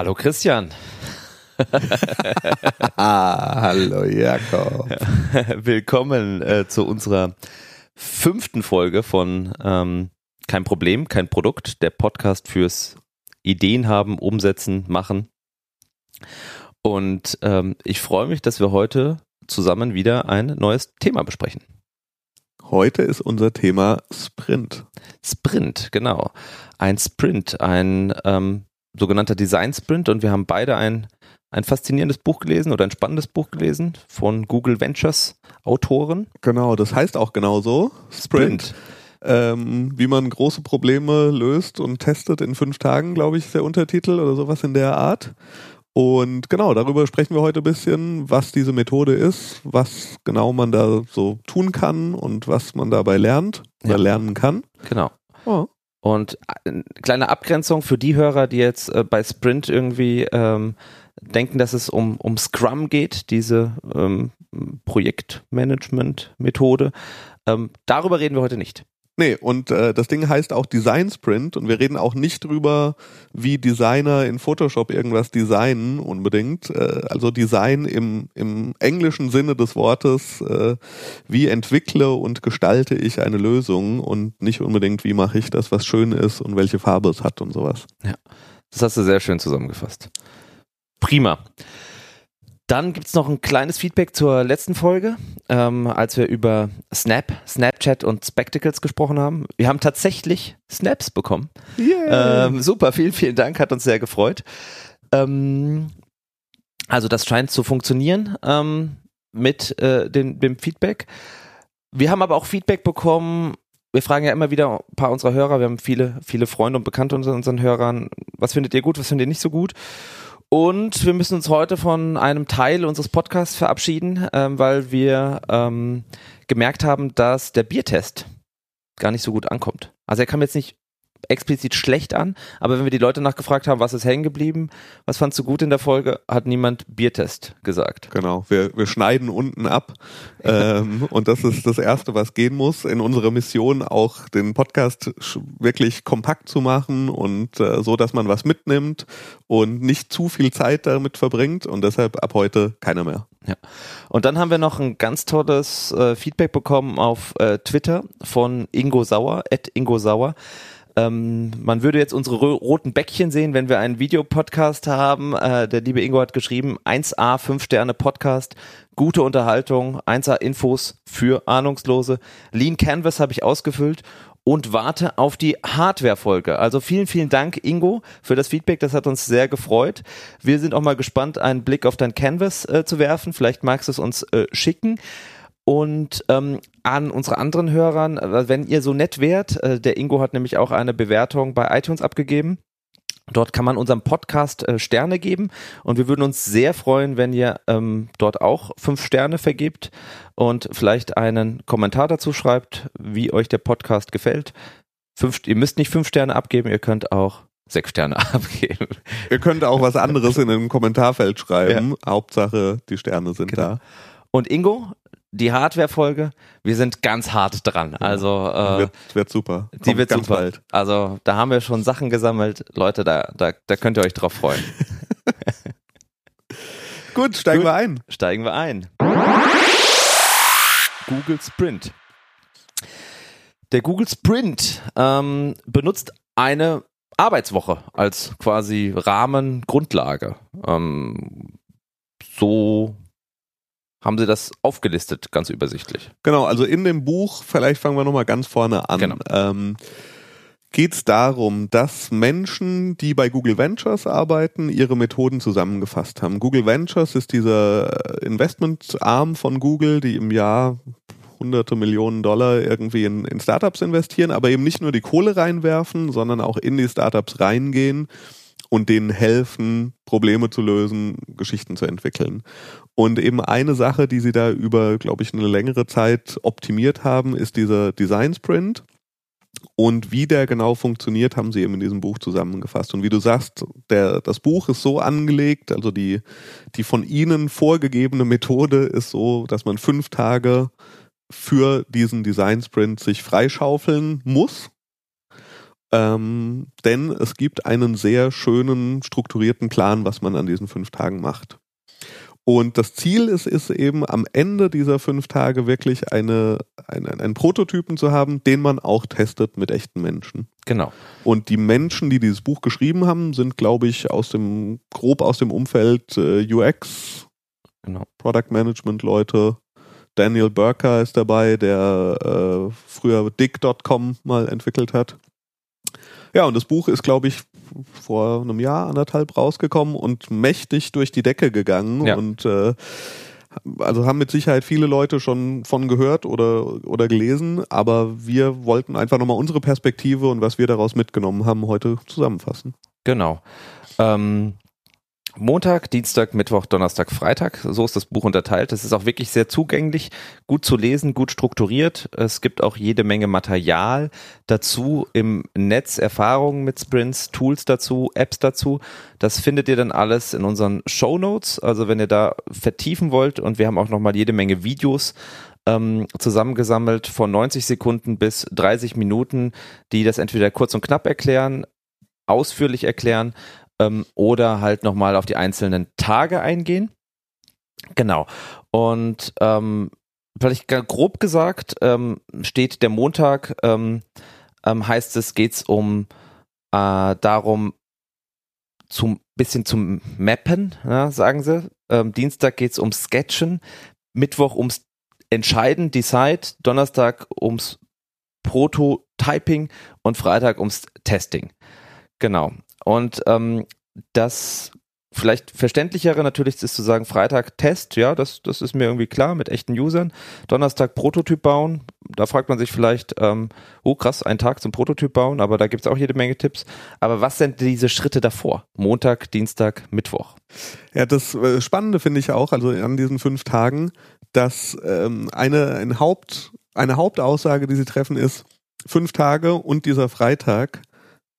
Hallo Christian. ah, hallo Jakob. Willkommen äh, zu unserer fünften Folge von ähm, Kein Problem, kein Produkt, der Podcast fürs Ideen haben, umsetzen, machen. Und ähm, ich freue mich, dass wir heute zusammen wieder ein neues Thema besprechen. Heute ist unser Thema Sprint. Sprint, genau. Ein Sprint, ein ähm, sogenannter Design Sprint und wir haben beide ein, ein faszinierendes Buch gelesen oder ein spannendes Buch gelesen von Google Ventures Autoren. Genau, das heißt auch genauso. Sprint. Sprint. Ähm, wie man große Probleme löst und testet in fünf Tagen, glaube ich, ist der Untertitel oder sowas in der Art. Und genau, darüber sprechen wir heute ein bisschen, was diese Methode ist, was genau man da so tun kann und was man dabei lernt oder ja. lernen kann. Genau. Oh. Und eine äh, kleine Abgrenzung für die Hörer, die jetzt äh, bei Sprint irgendwie ähm, denken, dass es um, um Scrum geht, diese ähm, Projektmanagement-Methode. Ähm, darüber reden wir heute nicht. Nee, und äh, das Ding heißt auch Design Sprint und wir reden auch nicht drüber, wie Designer in Photoshop irgendwas designen unbedingt. Äh, also Design im, im englischen Sinne des Wortes, äh, wie entwickle und gestalte ich eine Lösung und nicht unbedingt, wie mache ich das, was schön ist und welche Farbe es hat und sowas. Ja, das hast du sehr schön zusammengefasst. Prima. Dann gibt es noch ein kleines Feedback zur letzten Folge, ähm, als wir über Snap, Snapchat und Spectacles gesprochen haben. Wir haben tatsächlich Snaps bekommen. Yeah. Ähm, super, vielen, vielen Dank, hat uns sehr gefreut. Ähm, also das scheint zu funktionieren ähm, mit äh, dem, dem Feedback. Wir haben aber auch Feedback bekommen, wir fragen ja immer wieder ein paar unserer Hörer, wir haben viele, viele Freunde und Bekannte unter unseren Hörern, was findet ihr gut, was findet ihr nicht so gut? Und wir müssen uns heute von einem Teil unseres Podcasts verabschieden, ähm, weil wir ähm, gemerkt haben, dass der Biertest gar nicht so gut ankommt. Also er kam jetzt nicht explizit schlecht an, aber wenn wir die Leute nachgefragt haben, was ist hängen geblieben, was fandst du gut in der Folge, hat niemand Biertest gesagt. Genau, wir, wir schneiden unten ab ähm, und das ist das Erste, was gehen muss in unserer Mission, auch den Podcast wirklich kompakt zu machen und äh, so, dass man was mitnimmt und nicht zu viel Zeit damit verbringt und deshalb ab heute keiner mehr. Ja. Und dann haben wir noch ein ganz tolles äh, Feedback bekommen auf äh, Twitter von Ingo Sauer, at Ingo Sauer. Ähm, man würde jetzt unsere roten Bäckchen sehen, wenn wir einen Videopodcast haben. Äh, der liebe Ingo hat geschrieben, 1A, 5 Sterne Podcast, gute Unterhaltung, 1A Infos für Ahnungslose. Lean Canvas habe ich ausgefüllt und warte auf die Hardware-Folge. Also vielen, vielen Dank, Ingo, für das Feedback. Das hat uns sehr gefreut. Wir sind auch mal gespannt, einen Blick auf dein Canvas äh, zu werfen. Vielleicht magst du es uns äh, schicken. Und ähm, an unsere anderen Hörern, äh, wenn ihr so nett wärt, äh, der Ingo hat nämlich auch eine Bewertung bei iTunes abgegeben. Dort kann man unserem Podcast äh, Sterne geben und wir würden uns sehr freuen, wenn ihr ähm, dort auch fünf Sterne vergebt und vielleicht einen Kommentar dazu schreibt, wie euch der Podcast gefällt. Fünf, ihr müsst nicht fünf Sterne abgeben, ihr könnt auch sechs Sterne abgeben. Ihr könnt auch was anderes in einem Kommentarfeld schreiben. Ja. Hauptsache, die Sterne sind genau. da. Und Ingo, die Hardware-Folge, wir sind ganz hart dran. Also äh, wird, wird super. Kommt die wird ganz super. Bald. Also da haben wir schon Sachen gesammelt. Leute, da, da, da könnt ihr euch drauf freuen. Gut, steigen Gut, wir ein. Steigen wir ein. Google Sprint. Der Google Sprint ähm, benutzt eine Arbeitswoche als quasi Rahmen, Grundlage. Ähm, so haben sie das aufgelistet, ganz übersichtlich. Genau, also in dem Buch, vielleicht fangen wir nochmal ganz vorne an. Genau. Ähm, geht es darum, dass Menschen, die bei Google Ventures arbeiten, ihre Methoden zusammengefasst haben. Google Ventures ist dieser Investmentarm von Google, die im Jahr hunderte Millionen Dollar irgendwie in, in Startups investieren, aber eben nicht nur die Kohle reinwerfen, sondern auch in die Startups reingehen und denen helfen, Probleme zu lösen, Geschichten zu entwickeln. Und eben eine Sache, die sie da über, glaube ich, eine längere Zeit optimiert haben, ist dieser Design Sprint. Und wie der genau funktioniert, haben sie eben in diesem Buch zusammengefasst. Und wie du sagst, der, das Buch ist so angelegt, also die, die von ihnen vorgegebene Methode ist so, dass man fünf Tage für diesen Design Sprint sich freischaufeln muss ähm, denn es gibt einen sehr schönen, strukturierten Plan, was man an diesen fünf Tagen macht. Und das Ziel ist, ist eben am Ende dieser fünf Tage wirklich eine, eine, einen Prototypen zu haben, den man auch testet mit echten Menschen. Genau. Und die Menschen, die dieses Buch geschrieben haben, sind, glaube ich, aus dem, grob aus dem Umfeld äh, UX, genau. Product Management Leute. Daniel Burker ist dabei, der äh, früher Dick.com mal entwickelt hat. Ja, und das Buch ist, glaube ich, vor einem Jahr, anderthalb rausgekommen und mächtig durch die Decke gegangen ja. und äh, also haben mit Sicherheit viele Leute schon von gehört oder, oder gelesen, aber wir wollten einfach nochmal unsere Perspektive und was wir daraus mitgenommen haben, heute zusammenfassen. Genau. Ähm, Montag, Dienstag, Mittwoch, Donnerstag, Freitag. So ist das Buch unterteilt. Es ist auch wirklich sehr zugänglich, gut zu lesen, gut strukturiert. Es gibt auch jede Menge Material dazu im Netz, Erfahrungen mit Sprints, Tools dazu, Apps dazu. Das findet ihr dann alles in unseren Show Notes. Also wenn ihr da vertiefen wollt und wir haben auch nochmal jede Menge Videos ähm, zusammengesammelt von 90 Sekunden bis 30 Minuten, die das entweder kurz und knapp erklären, ausführlich erklären ähm, oder halt nochmal auf die einzelnen Tage eingehen. Genau. Und ähm, vielleicht grob gesagt ähm, steht der Montag, ähm, ähm, heißt es, geht es um äh, darum, zum bisschen zum Mappen, ja, sagen sie. Ähm, Dienstag geht es ums Sketchen, Mittwoch ums Entscheiden, Decide, Donnerstag ums Prototyping und Freitag ums Testing. Genau. Und ähm, das vielleicht verständlichere natürlich ist zu sagen, Freitag Test, ja, das, das ist mir irgendwie klar mit echten Usern. Donnerstag Prototyp bauen, da fragt man sich vielleicht, ähm, oh krass, ein Tag zum Prototyp bauen, aber da gibt es auch jede Menge Tipps. Aber was sind diese Schritte davor? Montag, Dienstag, Mittwoch. Ja, das äh, Spannende finde ich auch, also an diesen fünf Tagen, dass ähm, eine, ein Haupt, eine Hauptaussage, die sie treffen, ist, fünf Tage und dieser Freitag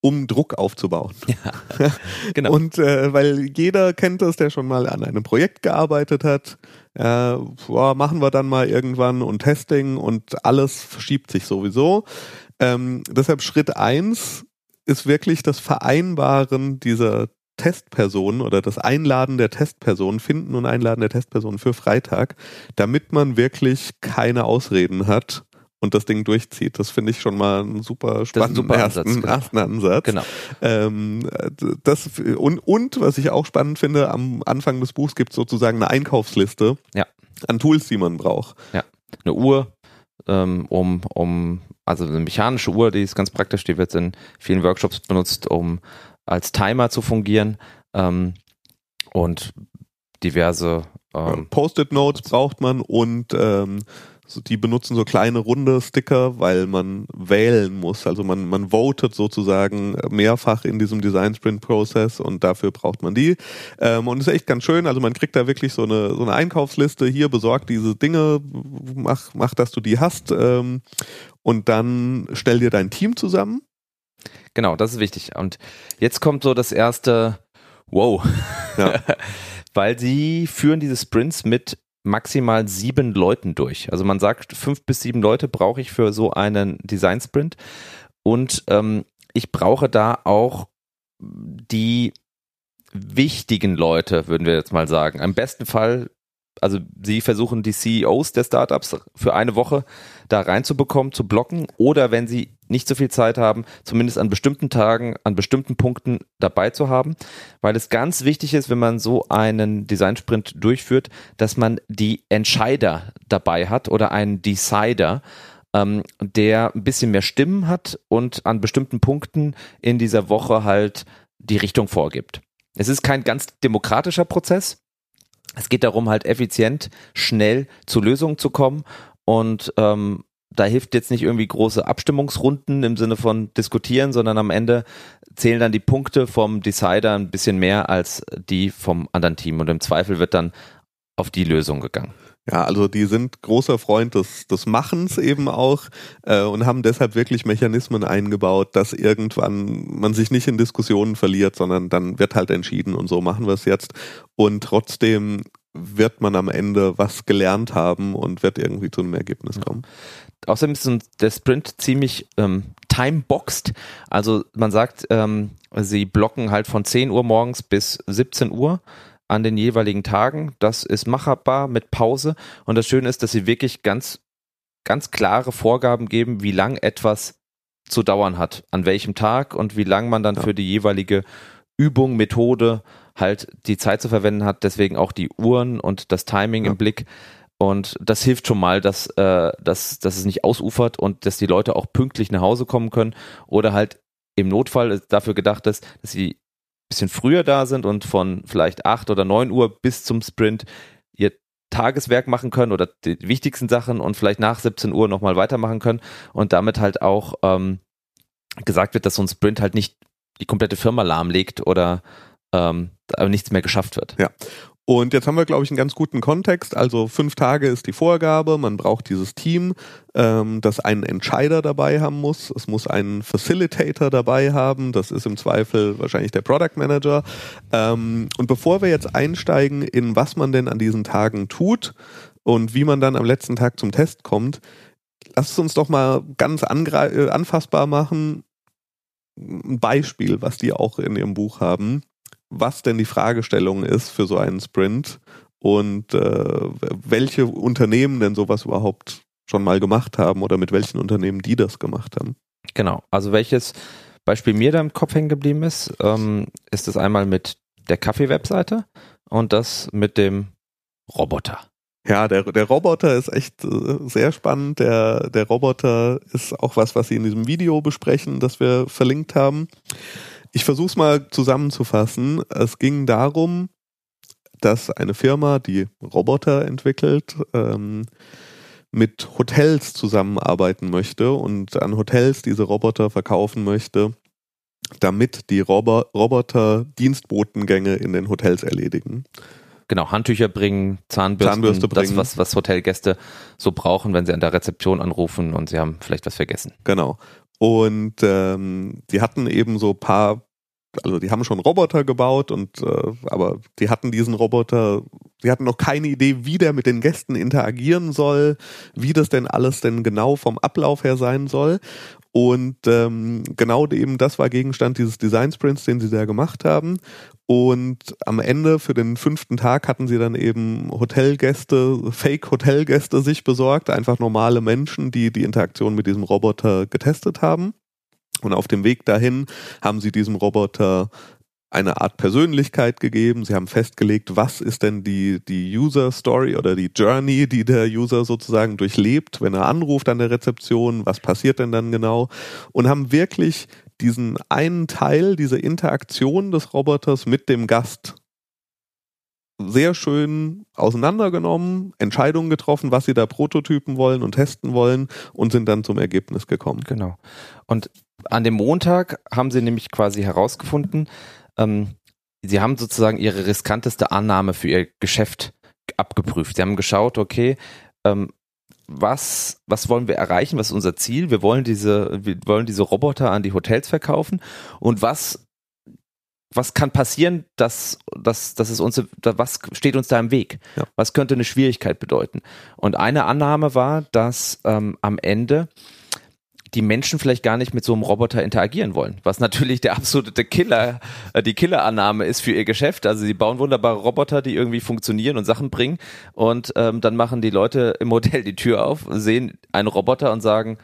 um Druck aufzubauen. Ja, genau. Und äh, weil jeder kennt das, der schon mal an einem Projekt gearbeitet hat, äh, boah, machen wir dann mal irgendwann und Testing und alles verschiebt sich sowieso. Ähm, deshalb Schritt eins ist wirklich das Vereinbaren dieser Testpersonen oder das Einladen der Testpersonen, Finden und Einladen der Testpersonen für Freitag, damit man wirklich keine Ausreden hat und das Ding durchzieht. Das finde ich schon mal einen super spannenden super ersten, Ansatz, genau. ersten Ansatz. Genau. Ähm, das, und, und was ich auch spannend finde, am Anfang des Buchs gibt es sozusagen eine Einkaufsliste ja. an Tools, die man braucht. Ja, eine Uhr, ähm, um, um, also eine mechanische Uhr, die ist ganz praktisch, die wird in vielen Workshops benutzt, um als Timer zu fungieren. Ähm, und diverse ähm, Post-it-Notes braucht man und ähm, die benutzen so kleine runde Sticker, weil man wählen muss. Also man, man votet sozusagen mehrfach in diesem Design Sprint Prozess und dafür braucht man die. Ähm, und ist echt ganz schön. Also man kriegt da wirklich so eine, so eine Einkaufsliste. Hier besorgt diese Dinge, mach, mach, dass du die hast. Ähm, und dann stell dir dein Team zusammen. Genau, das ist wichtig. Und jetzt kommt so das erste Wow. Ja. weil sie führen diese Sprints mit maximal sieben Leuten durch. Also man sagt, fünf bis sieben Leute brauche ich für so einen Design Sprint. Und ähm, ich brauche da auch die wichtigen Leute, würden wir jetzt mal sagen. Im besten Fall also sie versuchen die CEOs der Startups für eine Woche da reinzubekommen, zu blocken oder wenn sie nicht so viel Zeit haben, zumindest an bestimmten Tagen, an bestimmten Punkten dabei zu haben, weil es ganz wichtig ist, wenn man so einen Design-Sprint durchführt, dass man die Entscheider dabei hat oder einen Decider, ähm, der ein bisschen mehr Stimmen hat und an bestimmten Punkten in dieser Woche halt die Richtung vorgibt. Es ist kein ganz demokratischer Prozess, es geht darum, halt effizient, schnell zu Lösungen zu kommen und ähm, da hilft jetzt nicht irgendwie große Abstimmungsrunden im Sinne von diskutieren, sondern am Ende zählen dann die Punkte vom Decider ein bisschen mehr als die vom anderen Team und im Zweifel wird dann auf die Lösung gegangen. Ja, also die sind großer Freund des, des Machens eben auch äh, und haben deshalb wirklich Mechanismen eingebaut, dass irgendwann man sich nicht in Diskussionen verliert, sondern dann wird halt entschieden und so machen wir es jetzt. Und trotzdem wird man am Ende was gelernt haben und wird irgendwie zu einem Ergebnis kommen. Außerdem ist der Sprint ziemlich ähm, time-boxed. Also man sagt, ähm, sie blocken halt von 10 Uhr morgens bis 17 Uhr an den jeweiligen Tagen. Das ist machbar mit Pause. Und das Schöne ist, dass sie wirklich ganz, ganz klare Vorgaben geben, wie lang etwas zu dauern hat, an welchem Tag und wie lang man dann ja. für die jeweilige Übung, Methode halt die Zeit zu verwenden hat. Deswegen auch die Uhren und das Timing ja. im Blick. Und das hilft schon mal, dass, äh, dass, dass es nicht ausufert und dass die Leute auch pünktlich nach Hause kommen können oder halt im Notfall dafür gedacht ist, dass sie ein bisschen früher da sind und von vielleicht acht oder neun Uhr bis zum Sprint ihr Tageswerk machen können oder die wichtigsten Sachen und vielleicht nach 17 Uhr nochmal weitermachen können und damit halt auch ähm, gesagt wird, dass so ein Sprint halt nicht die komplette Firma lahmlegt oder ähm, aber nichts mehr geschafft wird. Ja. Und jetzt haben wir, glaube ich, einen ganz guten Kontext. Also fünf Tage ist die Vorgabe. Man braucht dieses Team, ähm, das einen Entscheider dabei haben muss. Es muss einen Facilitator dabei haben. Das ist im Zweifel wahrscheinlich der Product Manager. Ähm, und bevor wir jetzt einsteigen in was man denn an diesen Tagen tut und wie man dann am letzten Tag zum Test kommt, lasst uns doch mal ganz äh, anfassbar machen. Ein Beispiel, was die auch in ihrem Buch haben was denn die Fragestellung ist für so einen Sprint und äh, welche Unternehmen denn sowas überhaupt schon mal gemacht haben oder mit welchen Unternehmen die das gemacht haben. Genau, also welches Beispiel mir da im Kopf hängen geblieben ist, ähm, ist es einmal mit der Kaffee-Webseite und das mit dem Roboter. Ja, der, der Roboter ist echt äh, sehr spannend. Der, der Roboter ist auch was, was Sie in diesem Video besprechen, das wir verlinkt haben. Ich versuche es mal zusammenzufassen. Es ging darum, dass eine Firma, die Roboter entwickelt, ähm, mit Hotels zusammenarbeiten möchte und an Hotels diese Roboter verkaufen möchte, damit die Robo Roboter Dienstbotengänge in den Hotels erledigen. Genau, Handtücher bringen, Zahnbürsten, Zahnbürste bringen. das, was, was Hotelgäste so brauchen, wenn sie an der Rezeption anrufen und sie haben vielleicht was vergessen. Genau. Und ähm, die hatten eben so paar, also die haben schon Roboter gebaut und äh, aber die hatten diesen Roboter, die hatten noch keine Idee, wie der mit den Gästen interagieren soll, wie das denn alles denn genau vom Ablauf her sein soll. Und ähm, genau eben das war Gegenstand dieses Design Sprints, den sie da gemacht haben. Und am Ende für den fünften Tag hatten sie dann eben Hotelgäste, Fake-Hotelgäste sich besorgt, einfach normale Menschen, die die Interaktion mit diesem Roboter getestet haben. Und auf dem Weg dahin haben sie diesem Roboter eine Art Persönlichkeit gegeben. Sie haben festgelegt, was ist denn die, die User Story oder die Journey, die der User sozusagen durchlebt, wenn er anruft an der Rezeption, was passiert denn dann genau? Und haben wirklich diesen einen Teil, diese Interaktion des Roboters mit dem Gast sehr schön auseinandergenommen, Entscheidungen getroffen, was sie da prototypen wollen und testen wollen und sind dann zum Ergebnis gekommen. Genau. Und an dem Montag haben sie nämlich quasi herausgefunden, ähm, sie haben sozusagen ihre riskanteste Annahme für ihr Geschäft abgeprüft. Sie haben geschaut, okay, ähm, was, was wollen wir erreichen? Was ist unser Ziel? Wir wollen diese, wir wollen diese Roboter an die Hotels verkaufen. Und was, was kann passieren, dass, dass, dass es uns, was steht uns da im Weg? Ja. Was könnte eine Schwierigkeit bedeuten? Und eine Annahme war, dass ähm, am Ende die Menschen vielleicht gar nicht mit so einem Roboter interagieren wollen, was natürlich der absolute Killer, äh, die Killerannahme ist für ihr Geschäft. Also sie bauen wunderbare Roboter, die irgendwie funktionieren und Sachen bringen und ähm, dann machen die Leute im Hotel die Tür auf, sehen einen Roboter und sagen,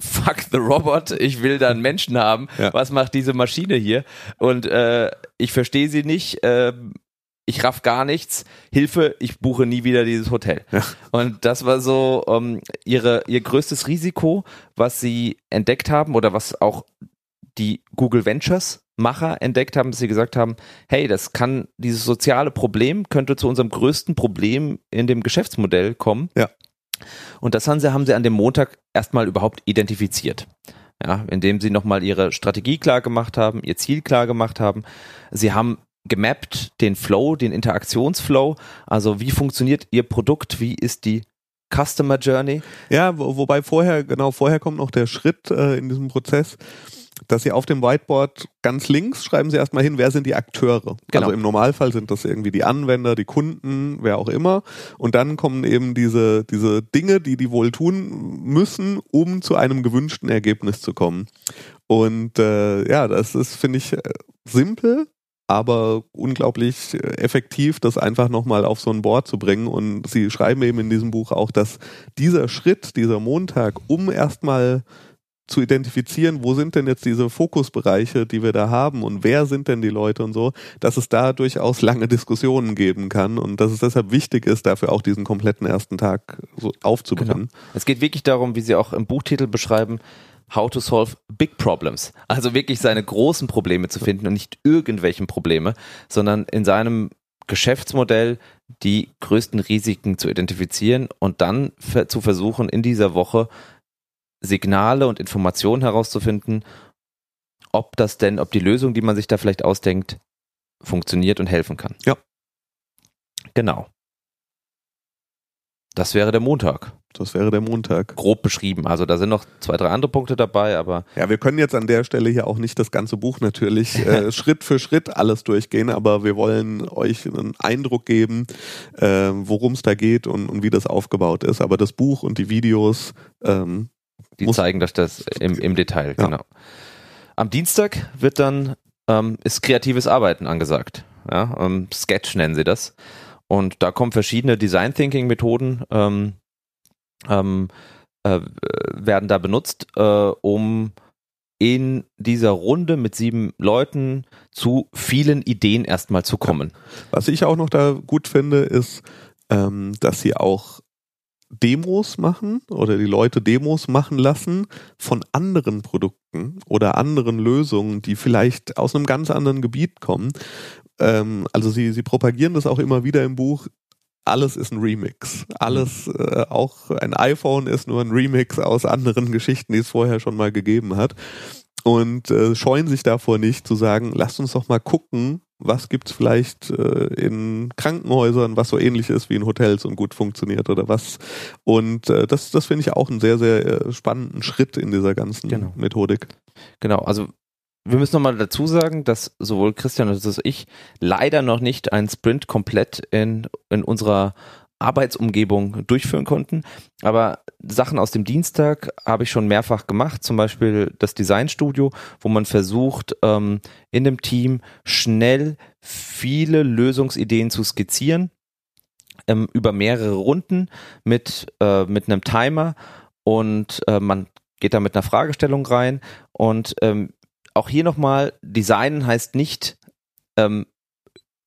fuck the robot, ich will da einen Menschen haben. Ja. Was macht diese Maschine hier? Und äh, ich verstehe sie nicht. Äh, ich raff gar nichts, Hilfe, ich buche nie wieder dieses Hotel. Ja. Und das war so ähm, ihre, ihr größtes Risiko, was sie entdeckt haben oder was auch die Google Ventures Macher entdeckt haben, dass sie gesagt haben, hey, das kann, dieses soziale Problem könnte zu unserem größten Problem in dem Geschäftsmodell kommen. Ja. Und das haben sie, haben sie an dem Montag erstmal überhaupt identifiziert. Ja, indem sie nochmal ihre Strategie klar gemacht haben, ihr Ziel klar gemacht haben. Sie haben gemappt, den Flow, den Interaktionsflow. Also wie funktioniert Ihr Produkt? Wie ist die Customer Journey? Ja, wo, wobei vorher, genau, vorher kommt noch der Schritt äh, in diesem Prozess. dass sie auf dem Whiteboard ganz links schreiben sie erstmal hin, wer sind die Akteure. Genau. Also im Normalfall sind das irgendwie die Anwender, die Kunden, wer auch immer. Und dann kommen eben diese, diese Dinge, die die wohl tun müssen, um zu einem gewünschten Ergebnis zu kommen. Und äh, ja, das ist, finde ich, äh, simpel, aber unglaublich äh, effektiv, das einfach nochmal auf so ein Board zu bringen. Und sie schreiben eben in diesem Buch auch, dass dieser Schritt, dieser Montag, um erstmal zu identifizieren, wo sind denn jetzt diese Fokusbereiche, die wir da haben und wer sind denn die Leute und so, dass es da durchaus lange Diskussionen geben kann und dass es deshalb wichtig ist, dafür auch diesen kompletten ersten Tag so aufzubringen. Genau. Es geht wirklich darum, wie Sie auch im Buchtitel beschreiben, How to Solve Big Problems. Also wirklich seine großen Probleme zu finden und nicht irgendwelchen Probleme, sondern in seinem Geschäftsmodell die größten Risiken zu identifizieren und dann zu versuchen, in dieser Woche Signale und Informationen herauszufinden, ob das denn, ob die Lösung, die man sich da vielleicht ausdenkt, funktioniert und helfen kann. Ja. Genau. Das wäre der Montag. Das wäre der Montag. Grob beschrieben. Also da sind noch zwei, drei andere Punkte dabei, aber. Ja, wir können jetzt an der Stelle hier auch nicht das ganze Buch natürlich äh, Schritt für Schritt alles durchgehen, aber wir wollen euch einen Eindruck geben, äh, worum es da geht und, und, wie das aufgebaut ist. Aber das Buch und die Videos, ähm, die zeigen das, das im, im Detail, ja. genau. Am Dienstag wird dann ähm, ist kreatives Arbeiten angesagt. Ja, ähm, Sketch nennen sie das. Und da kommen verschiedene Design Thinking Methoden ähm, ähm, äh, werden da benutzt, äh, um in dieser Runde mit sieben Leuten zu vielen Ideen erstmal zu kommen. Was ich auch noch da gut finde, ist, ähm, dass sie auch Demos machen oder die Leute Demos machen lassen von anderen Produkten oder anderen Lösungen, die vielleicht aus einem ganz anderen Gebiet kommen. Ähm, also sie, sie propagieren das auch immer wieder im Buch alles ist ein Remix. Alles, äh, auch ein iPhone ist nur ein Remix aus anderen Geschichten, die es vorher schon mal gegeben hat. Und äh, scheuen sich davor nicht zu sagen, lasst uns doch mal gucken, was gibt's vielleicht äh, in Krankenhäusern, was so ähnlich ist wie in Hotels und gut funktioniert oder was. Und äh, das, das finde ich auch einen sehr, sehr äh, spannenden Schritt in dieser ganzen genau. Methodik. Genau, also wir müssen nochmal dazu sagen, dass sowohl Christian als auch ich leider noch nicht einen Sprint komplett in, in unserer Arbeitsumgebung durchführen konnten. Aber Sachen aus dem Dienstag habe ich schon mehrfach gemacht, zum Beispiel das Designstudio, wo man versucht, ähm, in dem Team schnell viele Lösungsideen zu skizzieren ähm, über mehrere Runden mit, äh, mit einem Timer und äh, man geht da mit einer Fragestellung rein und ähm, auch hier nochmal, Designen heißt nicht ähm,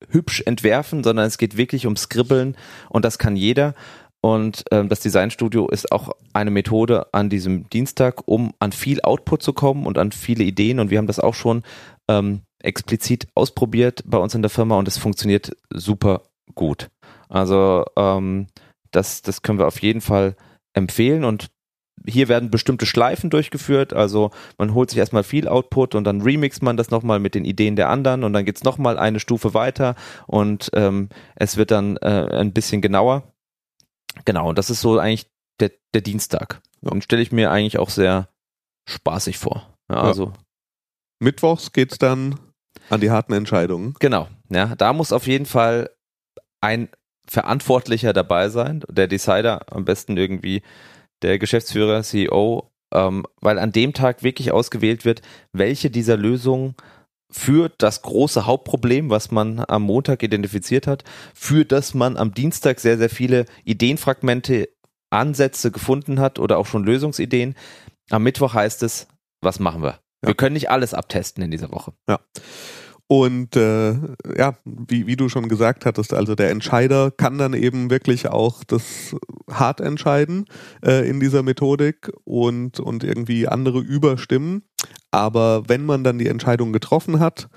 hübsch entwerfen, sondern es geht wirklich um Skribbeln und das kann jeder. Und ähm, das Designstudio ist auch eine Methode an diesem Dienstag, um an viel Output zu kommen und an viele Ideen. Und wir haben das auch schon ähm, explizit ausprobiert bei uns in der Firma und es funktioniert super gut. Also ähm, das, das können wir auf jeden Fall empfehlen und hier werden bestimmte Schleifen durchgeführt, also man holt sich erstmal viel Output und dann remixt man das nochmal mit den Ideen der anderen und dann geht's nochmal eine Stufe weiter und ähm, es wird dann äh, ein bisschen genauer. Genau, und das ist so eigentlich der, der Dienstag. Und stelle ich mir eigentlich auch sehr spaßig vor. Ja, also. Mittwochs geht's dann an die harten Entscheidungen. Genau, ja, da muss auf jeden Fall ein Verantwortlicher dabei sein, der Decider am besten irgendwie der Geschäftsführer, CEO, ähm, weil an dem Tag wirklich ausgewählt wird, welche dieser Lösungen für das große Hauptproblem, was man am Montag identifiziert hat, für das man am Dienstag sehr, sehr viele Ideenfragmente, Ansätze gefunden hat oder auch schon Lösungsideen. Am Mittwoch heißt es, was machen wir? Ja. Wir können nicht alles abtesten in dieser Woche. Ja. Und äh, ja, wie, wie du schon gesagt hattest, also der Entscheider kann dann eben wirklich auch das hart entscheiden äh, in dieser Methodik und, und irgendwie andere überstimmen. Aber wenn man dann die Entscheidung getroffen hat,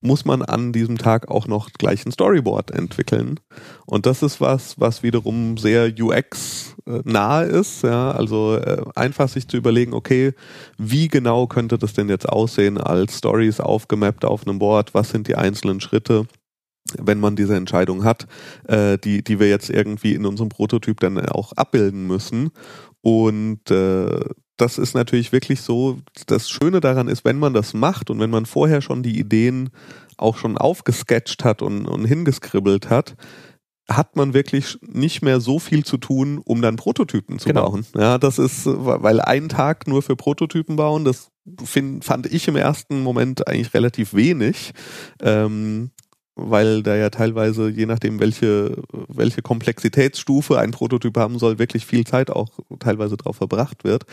muss man an diesem Tag auch noch gleich ein Storyboard entwickeln. Und das ist was, was wiederum sehr UX äh, nahe ist. Ja, also äh, einfach sich zu überlegen, okay, wie genau könnte das denn jetzt aussehen als Stories aufgemappt auf einem Board? Was sind die einzelnen Schritte? wenn man diese Entscheidung hat, äh, die, die wir jetzt irgendwie in unserem Prototyp dann auch abbilden müssen. Und äh, das ist natürlich wirklich so, das Schöne daran ist, wenn man das macht und wenn man vorher schon die Ideen auch schon aufgesketcht hat und, und hingeskribbelt hat, hat man wirklich nicht mehr so viel zu tun, um dann Prototypen zu genau. bauen. Ja, das ist, weil ein Tag nur für Prototypen bauen, das find, fand ich im ersten Moment eigentlich relativ wenig. Ähm, weil da ja teilweise, je nachdem, welche, welche Komplexitätsstufe ein Prototyp haben soll, wirklich viel Zeit auch teilweise drauf verbracht wird.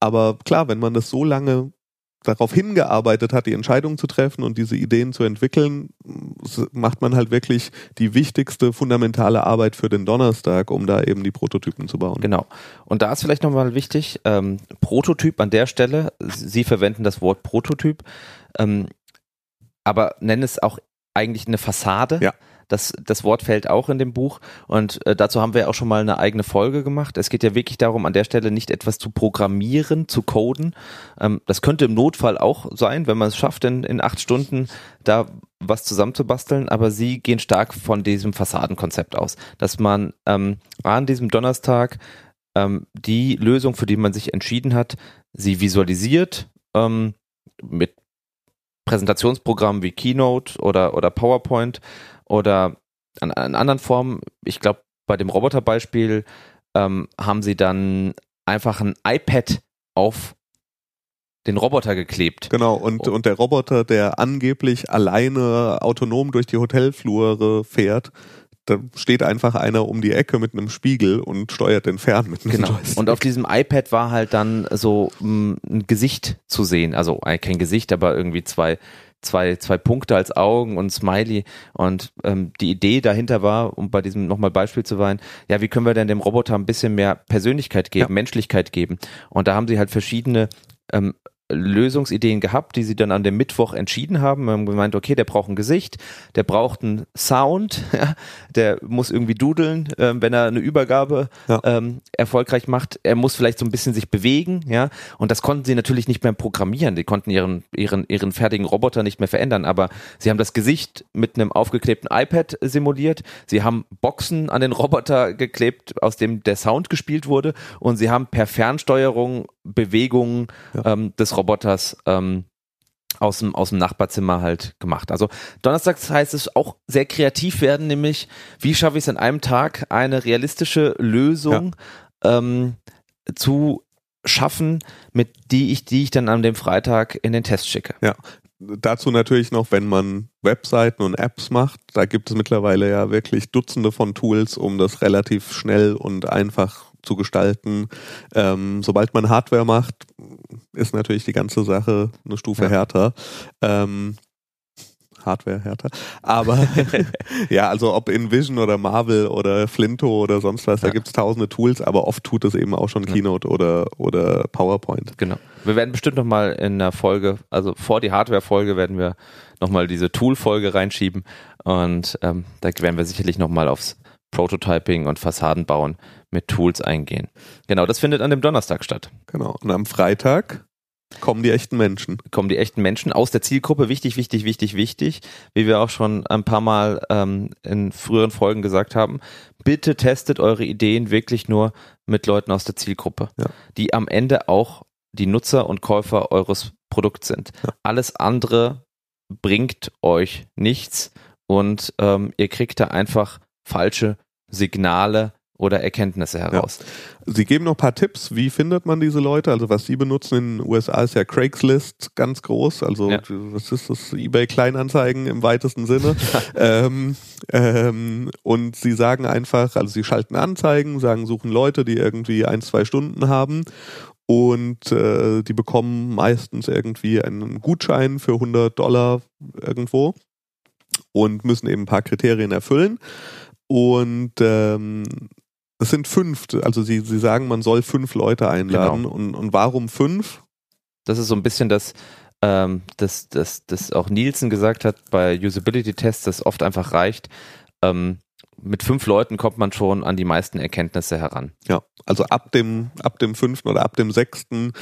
Aber klar, wenn man das so lange darauf hingearbeitet hat, die Entscheidung zu treffen und diese Ideen zu entwickeln, macht man halt wirklich die wichtigste fundamentale Arbeit für den Donnerstag, um da eben die Prototypen zu bauen. Genau. Und da ist vielleicht nochmal wichtig, ähm, Prototyp an der Stelle, Sie verwenden das Wort Prototyp, ähm, aber nennen es auch eigentlich eine Fassade. Ja. Das, das Wort fällt auch in dem Buch und äh, dazu haben wir auch schon mal eine eigene Folge gemacht. Es geht ja wirklich darum, an der Stelle nicht etwas zu programmieren, zu coden. Ähm, das könnte im Notfall auch sein, wenn man es schafft, in, in acht Stunden da was zusammenzubasteln, aber sie gehen stark von diesem Fassadenkonzept aus, dass man ähm, an diesem Donnerstag ähm, die Lösung, für die man sich entschieden hat, sie visualisiert ähm, mit Präsentationsprogrammen wie Keynote oder, oder PowerPoint oder an, an anderen Formen. Ich glaube, bei dem Roboterbeispiel ähm, haben sie dann einfach ein iPad auf den Roboter geklebt. Genau, und, und der Roboter, der angeblich alleine autonom durch die Hotelflure fährt, da steht einfach einer um die Ecke mit einem Spiegel und steuert den fern mit einem Genau. Joystick. Und auf diesem iPad war halt dann so mm, ein Gesicht zu sehen. Also äh, kein Gesicht, aber irgendwie zwei, zwei, zwei Punkte als Augen und Smiley. Und ähm, die Idee dahinter war, um bei diesem nochmal Beispiel zu weinen, ja, wie können wir denn dem Roboter ein bisschen mehr Persönlichkeit geben, ja. Menschlichkeit geben? Und da haben sie halt verschiedene ähm, Lösungsideen gehabt, die sie dann an dem Mittwoch entschieden haben. Wir haben gemeint, okay, der braucht ein Gesicht, der braucht einen Sound, ja, der muss irgendwie dudeln, ähm, wenn er eine Übergabe ja. ähm, erfolgreich macht. Er muss vielleicht so ein bisschen sich bewegen, ja. Und das konnten sie natürlich nicht mehr programmieren. Die konnten ihren, ihren, ihren fertigen Roboter nicht mehr verändern. Aber sie haben das Gesicht mit einem aufgeklebten iPad simuliert. Sie haben Boxen an den Roboter geklebt, aus dem der Sound gespielt wurde. Und sie haben per Fernsteuerung Bewegungen ja. ähm, des Roboters ähm, aus dem, aus dem Nachbarzimmer halt gemacht. Also donnerstags heißt es auch sehr kreativ werden, nämlich wie schaffe ich es in einem Tag eine realistische Lösung ja. ähm, zu schaffen, mit die ich, die ich dann an dem Freitag in den Test schicke. Ja. Dazu natürlich noch, wenn man Webseiten und Apps macht, da gibt es mittlerweile ja wirklich Dutzende von Tools, um das relativ schnell und einfach zu gestalten. Ähm, sobald man Hardware macht, ist natürlich die ganze Sache eine Stufe ja. härter. Ähm, Hardware härter. Aber ja, also ob InVision oder Marvel oder Flinto oder sonst was, ja. da gibt es tausende Tools, aber oft tut es eben auch schon Keynote ja. oder, oder PowerPoint. Genau. Wir werden bestimmt nochmal in der Folge, also vor die Hardware-Folge werden wir nochmal diese Tool-Folge reinschieben und ähm, da werden wir sicherlich nochmal aufs Prototyping und Fassadenbauen mit Tools eingehen. Genau, das findet an dem Donnerstag statt. Genau. Und am Freitag kommen die echten Menschen. Kommen die echten Menschen aus der Zielgruppe. Wichtig, wichtig, wichtig, wichtig. Wie wir auch schon ein paar Mal ähm, in früheren Folgen gesagt haben. Bitte testet eure Ideen wirklich nur mit Leuten aus der Zielgruppe, ja. die am Ende auch die Nutzer und Käufer eures Produkts sind. Ja. Alles andere bringt euch nichts und ähm, ihr kriegt da einfach falsche Signale oder Erkenntnisse heraus. Ja. Sie geben noch ein paar Tipps, wie findet man diese Leute? Also was Sie benutzen in den USA ist ja Craigslist ganz groß, also ja. was ist das? eBay Kleinanzeigen im weitesten Sinne. ähm, ähm, und Sie sagen einfach, also Sie schalten Anzeigen, sagen, suchen Leute, die irgendwie ein, zwei Stunden haben und äh, die bekommen meistens irgendwie einen Gutschein für 100 Dollar irgendwo und müssen eben ein paar Kriterien erfüllen. Und ähm, es sind fünf, also sie, sie sagen, man soll fünf Leute einladen. Genau. Und, und warum fünf? Das ist so ein bisschen das, ähm, das, das, das auch Nielsen gesagt hat bei Usability-Tests, dass oft einfach reicht, ähm, mit fünf Leuten kommt man schon an die meisten Erkenntnisse heran. Ja, also ab dem, ab dem fünften oder ab dem sechsten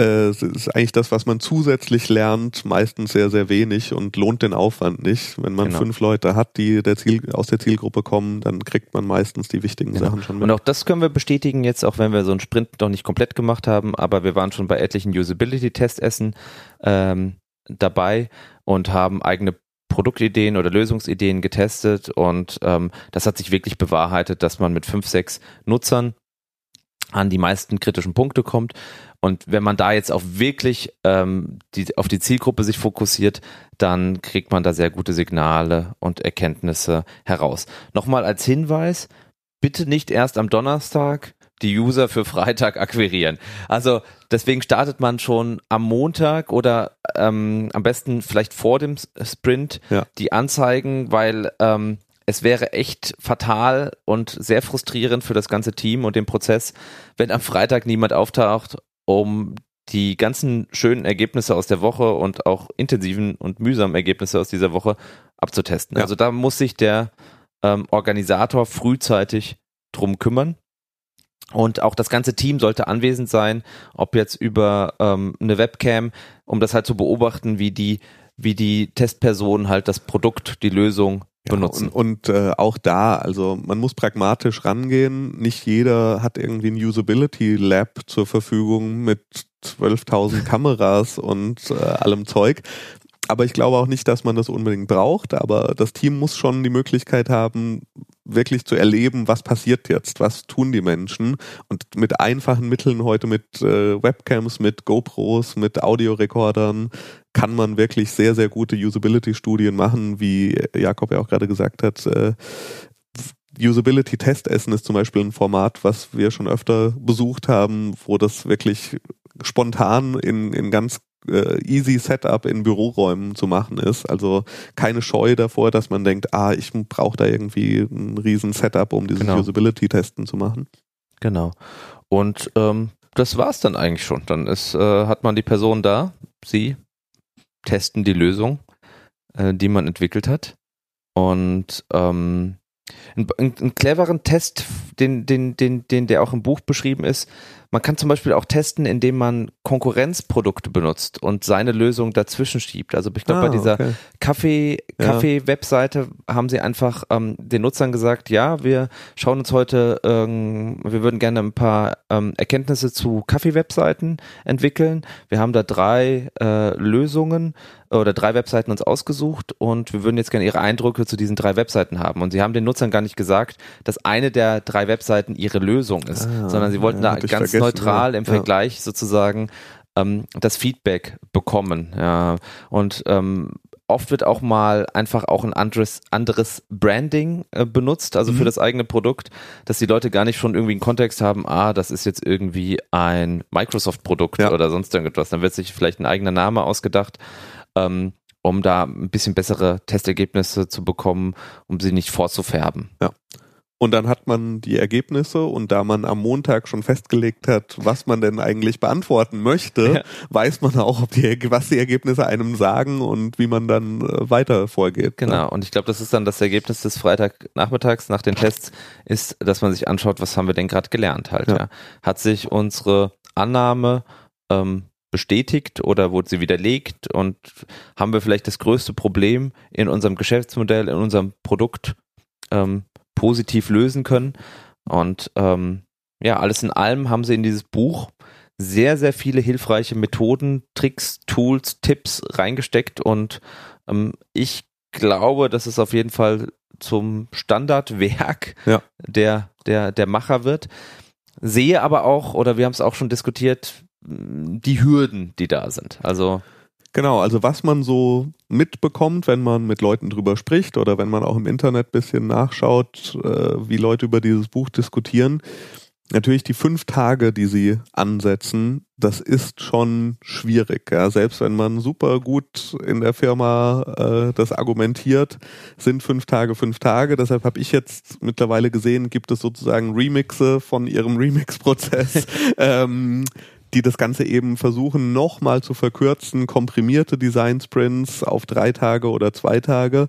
äh, ist eigentlich das, was man zusätzlich lernt, meistens sehr, sehr wenig und lohnt den Aufwand nicht. Wenn man genau. fünf Leute hat, die der Ziel, aus der Zielgruppe kommen, dann kriegt man meistens die wichtigen genau. Sachen schon mit. Und auch das können wir bestätigen jetzt, auch wenn wir so einen Sprint noch nicht komplett gemacht haben, aber wir waren schon bei etlichen Usability-Testessen ähm, dabei und haben eigene Produktideen oder Lösungsideen getestet und ähm, das hat sich wirklich bewahrheitet, dass man mit fünf, sechs Nutzern an die meisten kritischen Punkte kommt. Und wenn man da jetzt auch wirklich ähm, die, auf die Zielgruppe sich fokussiert, dann kriegt man da sehr gute Signale und Erkenntnisse heraus. Nochmal als Hinweis, bitte nicht erst am Donnerstag die User für Freitag akquirieren. Also deswegen startet man schon am Montag oder ähm, am besten vielleicht vor dem Sprint ja. die Anzeigen, weil ähm, es wäre echt fatal und sehr frustrierend für das ganze Team und den Prozess, wenn am Freitag niemand auftaucht, um die ganzen schönen Ergebnisse aus der Woche und auch intensiven und mühsamen Ergebnisse aus dieser Woche abzutesten. Ja. Also da muss sich der ähm, Organisator frühzeitig drum kümmern. Und auch das ganze Team sollte anwesend sein, ob jetzt über ähm, eine Webcam, um das halt zu beobachten, wie die, wie die Testpersonen halt das Produkt, die Lösung benutzen. Ja, und, und äh, auch da, also man muss pragmatisch rangehen. Nicht jeder hat irgendwie ein Usability Lab zur Verfügung mit 12.000 Kameras und äh, allem Zeug. Aber ich glaube auch nicht, dass man das unbedingt braucht. Aber das Team muss schon die Möglichkeit haben, wirklich zu erleben, was passiert jetzt, was tun die Menschen. Und mit einfachen Mitteln heute mit äh, Webcams, mit GoPros, mit Audiorekordern kann man wirklich sehr, sehr gute Usability-Studien machen, wie Jakob ja auch gerade gesagt hat. Äh, Usability-Testessen ist zum Beispiel ein Format, was wir schon öfter besucht haben, wo das wirklich spontan in, in ganz äh, easy Setup in Büroräumen zu machen ist. Also keine Scheu davor, dass man denkt, ah, ich brauche da irgendwie ein riesen Setup, um dieses genau. Usability-Testen zu machen. Genau. Und ähm, das war's dann eigentlich schon. Dann ist, äh, hat man die Person da, sie testen die Lösung, äh, die man entwickelt hat. Und ähm, einen, einen cleveren Test, den, den, den, den, der auch im Buch beschrieben ist, man kann zum Beispiel auch testen, indem man Konkurrenzprodukte benutzt und seine Lösung dazwischen schiebt. Also ich glaube, ah, bei dieser okay. Kaffee, Kaffee-Webseite haben sie einfach ähm, den Nutzern gesagt, ja, wir schauen uns heute, ähm, wir würden gerne ein paar ähm, Erkenntnisse zu Kaffee-Webseiten entwickeln. Wir haben da drei äh, Lösungen oder drei Webseiten uns ausgesucht und wir würden jetzt gerne ihre Eindrücke zu diesen drei Webseiten haben. Und sie haben den Nutzern gar nicht gesagt, dass eine der drei Webseiten ihre Lösung ist, ah, sondern sie wollten ja, da ganz neutral im Vergleich ja. sozusagen ähm, das Feedback bekommen. Ja. Und ähm, oft wird auch mal einfach auch ein anderes, anderes Branding äh, benutzt, also mhm. für das eigene Produkt, dass die Leute gar nicht schon irgendwie einen Kontext haben, ah, das ist jetzt irgendwie ein Microsoft-Produkt ja. oder sonst irgendetwas. Dann wird sich vielleicht ein eigener Name ausgedacht. Ähm, um da ein bisschen bessere Testergebnisse zu bekommen, um sie nicht vorzufärben. Ja. Und dann hat man die Ergebnisse und da man am Montag schon festgelegt hat, was man denn eigentlich beantworten möchte, ja. weiß man auch, die, was die Ergebnisse einem sagen und wie man dann äh, weiter vorgeht. Genau. Ne? Und ich glaube, das ist dann das Ergebnis des Freitagnachmittags nach den Tests, ist, dass man sich anschaut, was haben wir denn gerade gelernt halt. Ja. ja. Hat sich unsere Annahme ähm, bestätigt oder wurde sie widerlegt und haben wir vielleicht das größte Problem in unserem Geschäftsmodell, in unserem Produkt ähm, positiv lösen können. Und ähm, ja, alles in allem haben sie in dieses Buch sehr, sehr viele hilfreiche Methoden, Tricks, Tools, Tipps reingesteckt und ähm, ich glaube, dass es auf jeden Fall zum Standardwerk ja. der, der, der Macher wird. Sehe aber auch, oder wir haben es auch schon diskutiert, die Hürden, die da sind. Also Genau, also was man so mitbekommt, wenn man mit Leuten drüber spricht oder wenn man auch im Internet bisschen nachschaut, äh, wie Leute über dieses Buch diskutieren. Natürlich die fünf Tage, die sie ansetzen, das ist schon schwierig. Ja. Selbst wenn man super gut in der Firma äh, das argumentiert, sind fünf Tage fünf Tage. Deshalb habe ich jetzt mittlerweile gesehen, gibt es sozusagen Remixe von ihrem Remix-Prozess. ähm, die das Ganze eben versuchen nochmal zu verkürzen, komprimierte Design Sprints auf drei Tage oder zwei Tage.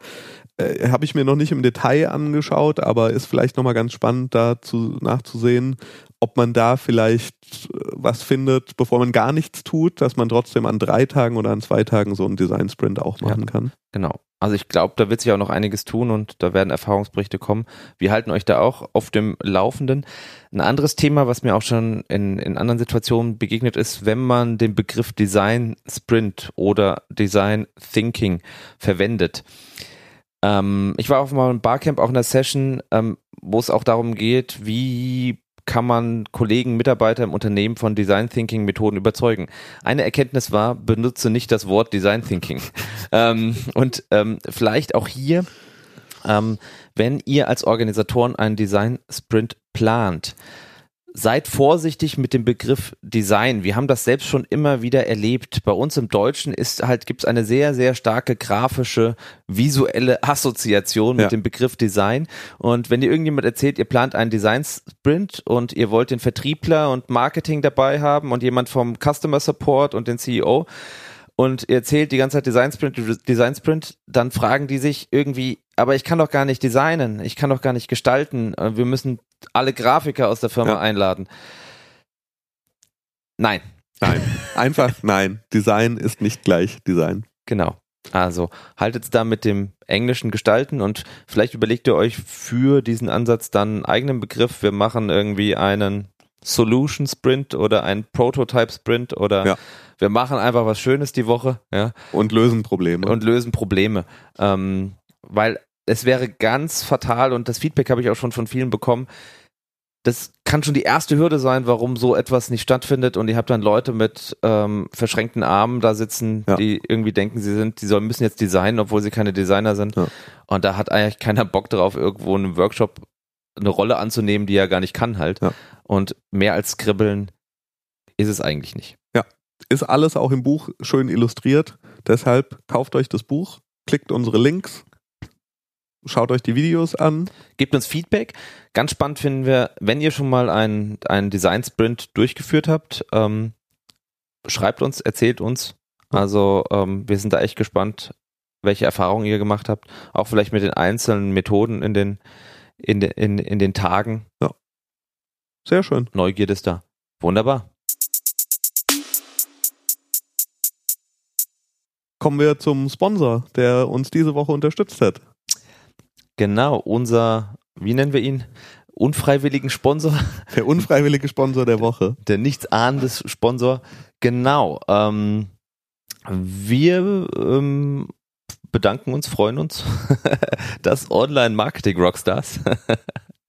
Äh, Habe ich mir noch nicht im Detail angeschaut, aber ist vielleicht nochmal ganz spannend da zu, nachzusehen, ob man da vielleicht äh, was findet, bevor man gar nichts tut, dass man trotzdem an drei Tagen oder an zwei Tagen so einen Design Sprint auch machen ja, kann. Genau. Also ich glaube, da wird sich auch noch einiges tun und da werden Erfahrungsberichte kommen. Wir halten euch da auch auf dem Laufenden. Ein anderes Thema, was mir auch schon in, in anderen Situationen begegnet ist, wenn man den Begriff Design Sprint oder Design Thinking verwendet. Ähm, ich war auf im Barcamp auch in der Session, ähm, wo es auch darum geht, wie kann man Kollegen, Mitarbeiter im Unternehmen von Design Thinking Methoden überzeugen. Eine Erkenntnis war, benutze nicht das Wort Design Thinking. ähm, und ähm, vielleicht auch hier, ähm, wenn ihr als Organisatoren einen Design Sprint plant, seid vorsichtig mit dem Begriff Design. Wir haben das selbst schon immer wieder erlebt. Bei uns im Deutschen ist halt, gibt es eine sehr, sehr starke grafische, visuelle Assoziation mit ja. dem Begriff Design. Und wenn ihr irgendjemand erzählt, ihr plant einen Design Sprint und ihr wollt den Vertriebler und Marketing dabei haben und jemand vom Customer Support und den CEO, und ihr erzählt die ganze Zeit Design Sprint, Design Sprint, dann fragen die sich irgendwie, aber ich kann doch gar nicht designen, ich kann doch gar nicht gestalten, äh, wir müssen alle Grafiker aus der Firma ja. einladen. Nein. Nein. Einfach nein. Design ist nicht gleich Design. Genau. Also haltet es da mit dem englischen Gestalten und vielleicht überlegt ihr euch für diesen Ansatz dann einen eigenen Begriff. Wir machen irgendwie einen Solution Sprint oder einen Prototype Sprint oder ja wir machen einfach was Schönes die Woche, ja. Und lösen Probleme. Und lösen Probleme. Ähm, weil es wäre ganz fatal und das Feedback habe ich auch schon von vielen bekommen. Das kann schon die erste Hürde sein, warum so etwas nicht stattfindet und ihr habt dann Leute mit ähm, verschränkten Armen da sitzen, ja. die irgendwie denken, sie sind, die sollen müssen jetzt designen, obwohl sie keine Designer sind. Ja. Und da hat eigentlich keiner Bock drauf, irgendwo in einem Workshop eine Rolle anzunehmen, die er gar nicht kann halt. Ja. Und mehr als Skribbeln ist es eigentlich nicht ist alles auch im Buch schön illustriert. Deshalb kauft euch das Buch, klickt unsere Links, schaut euch die Videos an. Gebt uns Feedback. Ganz spannend finden wir, wenn ihr schon mal einen, einen Design Sprint durchgeführt habt, ähm, schreibt uns, erzählt uns. Also ähm, wir sind da echt gespannt, welche Erfahrungen ihr gemacht habt. Auch vielleicht mit den einzelnen Methoden in den, in, de, in, in den Tagen. Ja. Sehr schön. Neugierde ist da. Wunderbar. Kommen wir zum Sponsor, der uns diese Woche unterstützt hat. Genau, unser, wie nennen wir ihn? Unfreiwilligen Sponsor. Der unfreiwillige Sponsor der Woche. Der nichtsahnendes Sponsor. Genau. Ähm, wir ähm, bedanken uns, freuen uns, dass Online Marketing Rockstars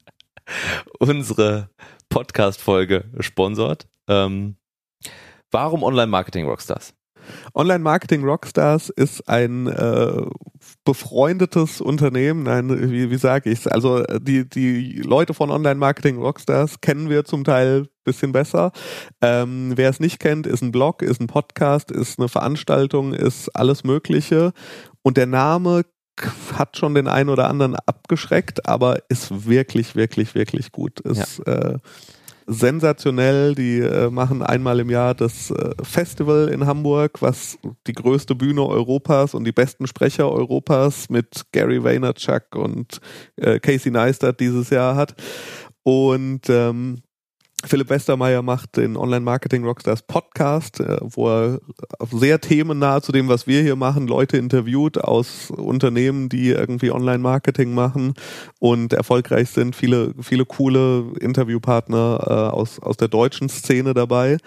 unsere Podcast-Folge sponsort. Ähm, warum Online Marketing Rockstars? Online Marketing Rockstars ist ein äh, befreundetes Unternehmen. Nein, wie, wie sage ich es? Also die, die Leute von Online Marketing Rockstars kennen wir zum Teil bisschen besser. Ähm, wer es nicht kennt, ist ein Blog, ist ein Podcast, ist eine Veranstaltung, ist alles Mögliche. Und der Name hat schon den einen oder anderen abgeschreckt, aber ist wirklich, wirklich, wirklich gut. Ist ja. äh, sensationell. Die äh, machen einmal im Jahr das äh, Festival in Hamburg, was die größte Bühne Europas und die besten Sprecher Europas mit Gary Vaynerchuk und äh, Casey Neistat dieses Jahr hat. Und ähm, Philipp Westermeier macht den Online-Marketing Rockstars Podcast, äh, wo er sehr themennah zu dem, was wir hier machen, Leute interviewt aus Unternehmen, die irgendwie Online-Marketing machen und erfolgreich sind. Viele, viele coole Interviewpartner äh, aus, aus der deutschen Szene dabei.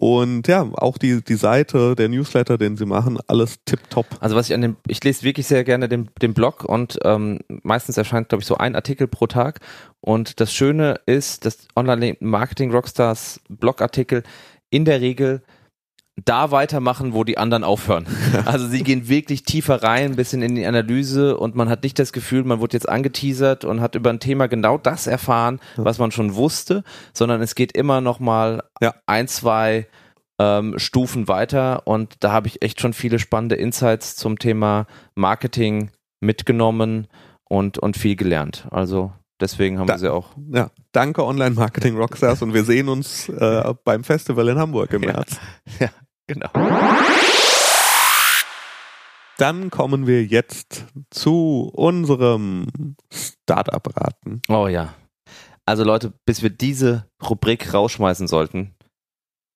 Und ja, auch die, die Seite, der Newsletter, den sie machen, alles tipptopp. Also was ich an dem, ich lese wirklich sehr gerne den, den Blog und ähm, meistens erscheint, glaube ich, so ein Artikel pro Tag. Und das Schöne ist, dass Online-Marketing Rockstars Blogartikel in der Regel da weitermachen, wo die anderen aufhören. Also sie gehen wirklich tiefer rein, ein bisschen in die Analyse und man hat nicht das Gefühl, man wird jetzt angeteasert und hat über ein Thema genau das erfahren, was man schon wusste, sondern es geht immer noch mal ja. ein, zwei ähm, Stufen weiter und da habe ich echt schon viele spannende Insights zum Thema Marketing mitgenommen und, und viel gelernt. Also deswegen haben da, wir sie auch. Ja, danke Online Marketing Rockstars und wir sehen uns äh, beim Festival in Hamburg im März. Ja, ja, Genau. Dann kommen wir jetzt zu unserem Startup-Raten. Oh ja. Also Leute, bis wir diese Rubrik rausschmeißen sollten,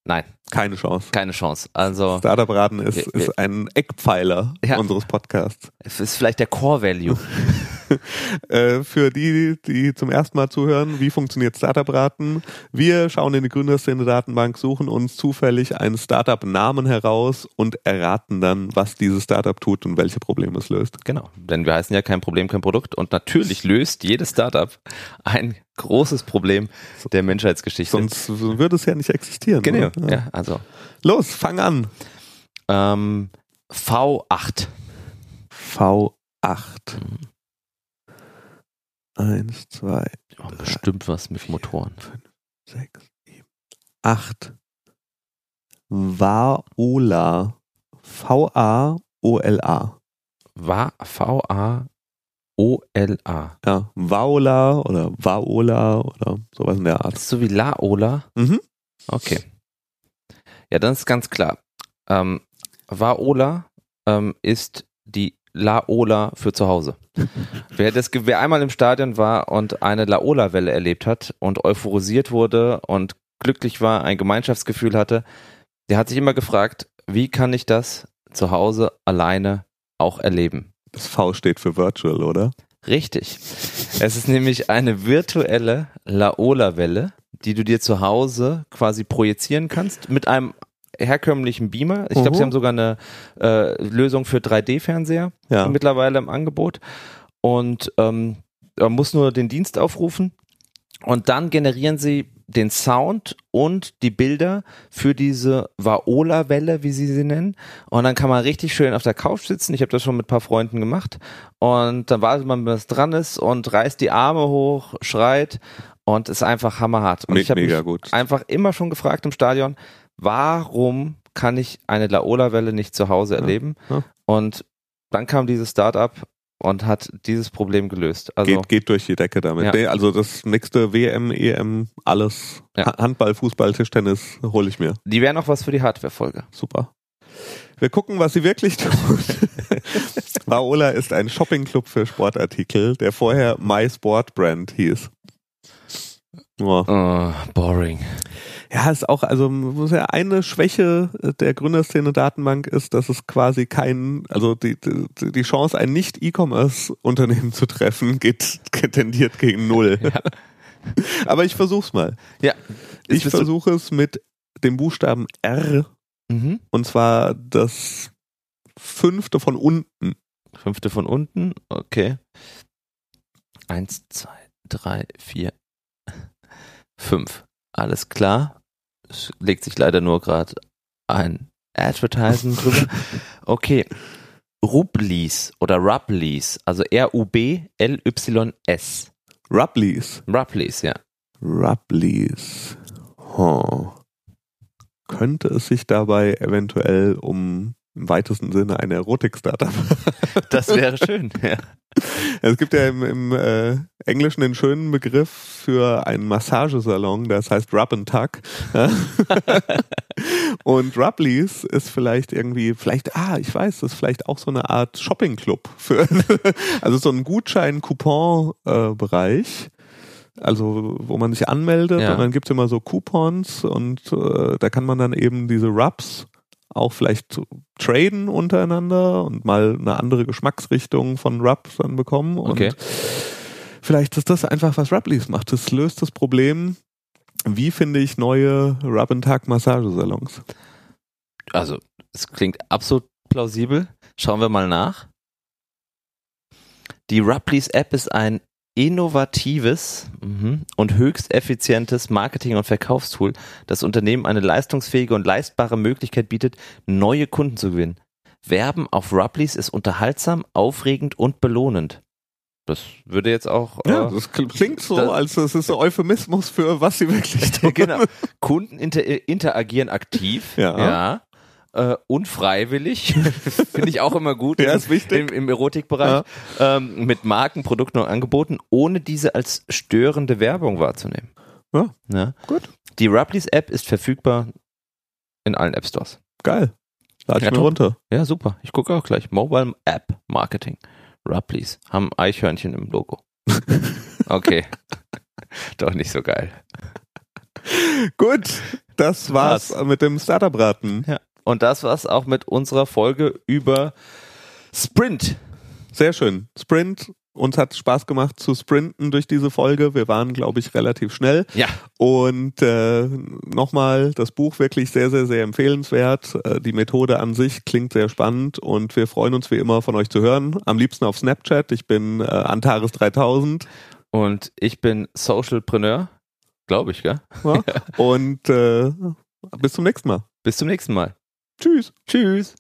nein. Keine Chance. Keine Chance. Also Startup-Raten ist, ist ein Eckpfeiler ja, unseres Podcasts. Es ist vielleicht der Core-Value. Äh, für die, die zum ersten Mal zuhören, wie funktioniert Startup-Raten? Wir schauen in die Gründerszene-Datenbank, suchen uns zufällig einen Startup-Namen heraus und erraten dann, was dieses Startup tut und welche Probleme es löst. Genau, denn wir heißen ja kein Problem, kein Produkt und natürlich löst jedes Startup ein großes Problem der Menschheitsgeschichte. Sonst würde es ja nicht existieren. Genau, ja. ja. also. Los, fang an. Ähm, V8. V8. Mhm. Eins, zwei. Oh, drei, bestimmt was mit vier, Motoren. Fünf, sechs, sieben, acht. Vaola. V-A-O-L-A. V-A-O-L-A. Ja, Vaola oder Vaola oder sowas in der Art. so wie Laola? Mhm. Okay. Ja, dann ist ganz klar. Ähm, Vaola ähm, ist die Laola für zu Hause. wer, das, wer einmal im Stadion war und eine Laola-Welle erlebt hat und euphorisiert wurde und glücklich war, ein Gemeinschaftsgefühl hatte, der hat sich immer gefragt, wie kann ich das zu Hause alleine auch erleben? Das V steht für Virtual, oder? Richtig. Es ist nämlich eine virtuelle Laola-Welle, die du dir zu Hause quasi projizieren kannst mit einem herkömmlichen Beamer. Ich glaube, sie haben sogar eine äh, Lösung für 3D-Fernseher ja. mittlerweile im Angebot. Und ähm, man muss nur den Dienst aufrufen und dann generieren sie den Sound und die Bilder für diese Vaola-Welle, wie sie sie nennen. Und dann kann man richtig schön auf der Couch sitzen. Ich habe das schon mit ein paar Freunden gemacht. Und dann wartet man, bis dran ist und reißt die Arme hoch, schreit und ist einfach hammerhart. Und ich habe mich einfach immer schon gefragt im Stadion, warum kann ich eine Laola-Welle nicht zu Hause erleben? Ja, ja. Und dann kam dieses Startup und hat dieses Problem gelöst. Also geht, geht durch die Decke damit. Ja. Also das nächste WM, EM, alles. Handball, Fußball, Tischtennis hole ich mir. Die wären auch was für die Hardware-Folge. Super. Wir gucken, was sie wirklich tut. Vaola ist ein Shoppingclub für Sportartikel, der vorher My Sport Brand hieß. Oh. Oh, boring. Ja, ist auch, also muss ja eine Schwäche der Gründerszene Datenbank ist, dass es quasi kein, also die, die, die Chance, ein Nicht-E-Commerce-Unternehmen zu treffen, geht, tendiert gegen null. Ja. Aber ich versuch's mal. Ja. Ich versuche es mit dem Buchstaben R. Mhm. Und zwar das fünfte von unten. Fünfte von unten, okay. Eins, zwei, drei, vier, fünf. Alles klar es legt sich leider nur gerade ein Advertising drüber. Okay. Rublis oder Rublis, also R-U-B-L-Y-S. Rublis. Rublis, ja. Rublis. Oh. Könnte es sich dabei eventuell um im weitesten Sinne ein Erotik-Startup. das wäre schön, ja. Es gibt ja im, im äh, Englischen den schönen Begriff für einen Massagesalon, das heißt Rub and Tuck. und Rubblies ist vielleicht irgendwie, vielleicht, ah, ich weiß, das ist vielleicht auch so eine Art Shopping-Club für, also so ein Gutschein-Coupon-Bereich. Also wo man sich anmeldet ja. und dann gibt es immer so Coupons und äh, da kann man dann eben diese Rubs auch vielleicht traden untereinander und mal eine andere Geschmacksrichtung von Rubs dann bekommen. Und okay. vielleicht ist das einfach, was Rubleys macht. Das löst das Problem, wie finde ich neue Rub-and-Tag-Massagesalons? Also, es klingt absolut plausibel. Schauen wir mal nach. Die Rubleys App ist ein innovatives mhm, und höchst effizientes Marketing- und Verkaufstool, das Unternehmen eine leistungsfähige und leistbare Möglichkeit bietet, neue Kunden zu gewinnen. Werben auf Rubblies ist unterhaltsam, aufregend und belohnend. Das würde jetzt auch. Ja, äh, das klingt so, das, als das ist ein Euphemismus für was sie wirklich tun. genau. Kunden inter interagieren aktiv. Ja. ja äh, unfreiwillig, finde ich auch immer gut ja, ist wichtig. im, im Erotikbereich, ja. ähm, mit Marken, Produkten und Angeboten, ohne diese als störende Werbung wahrzunehmen. Ja, ja. gut. Die Rubblies App ist verfügbar in allen App Stores. Geil. Lade ich mir runter. Ja, super. Ich gucke auch gleich. Mobile App Marketing. Rupplies. Haben Eichhörnchen im Logo. okay. Doch nicht so geil. Gut, das war's Was? mit dem Startup-Raten. Ja. Und das war's auch mit unserer Folge über Sprint. Sehr schön. Sprint. Uns hat Spaß gemacht zu sprinten durch diese Folge. Wir waren, glaube ich, relativ schnell. Ja. Und äh, nochmal, das Buch wirklich sehr, sehr, sehr empfehlenswert. Äh, die Methode an sich klingt sehr spannend und wir freuen uns wie immer von euch zu hören. Am liebsten auf Snapchat. Ich bin äh, Antares3000. Und ich bin Socialpreneur. Glaube ich, gell? Ja. Und äh, bis zum nächsten Mal. Bis zum nächsten Mal. Tschüss. Tschüss.